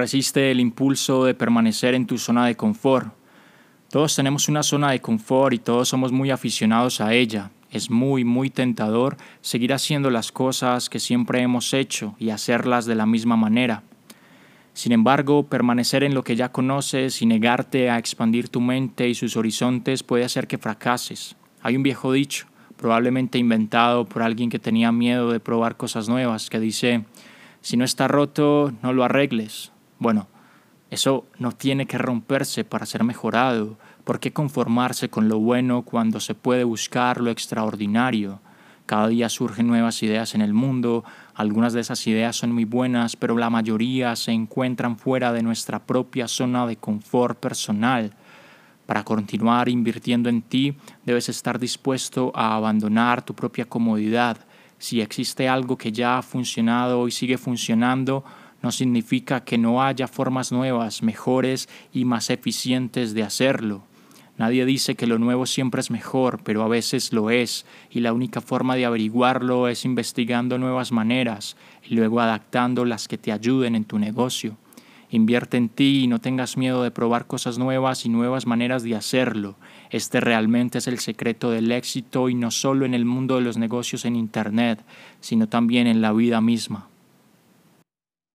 Resiste el impulso de permanecer en tu zona de confort. Todos tenemos una zona de confort y todos somos muy aficionados a ella. Es muy, muy tentador seguir haciendo las cosas que siempre hemos hecho y hacerlas de la misma manera. Sin embargo, permanecer en lo que ya conoces y negarte a expandir tu mente y sus horizontes puede hacer que fracases. Hay un viejo dicho, probablemente inventado por alguien que tenía miedo de probar cosas nuevas, que dice, si no está roto, no lo arregles. Bueno, eso no tiene que romperse para ser mejorado. ¿Por qué conformarse con lo bueno cuando se puede buscar lo extraordinario? Cada día surgen nuevas ideas en el mundo, algunas de esas ideas son muy buenas, pero la mayoría se encuentran fuera de nuestra propia zona de confort personal. Para continuar invirtiendo en ti, debes estar dispuesto a abandonar tu propia comodidad. Si existe algo que ya ha funcionado y sigue funcionando, no significa que no haya formas nuevas, mejores y más eficientes de hacerlo. Nadie dice que lo nuevo siempre es mejor, pero a veces lo es, y la única forma de averiguarlo es investigando nuevas maneras y luego adaptando las que te ayuden en tu negocio. Invierte en ti y no tengas miedo de probar cosas nuevas y nuevas maneras de hacerlo. Este realmente es el secreto del éxito y no solo en el mundo de los negocios en Internet, sino también en la vida misma.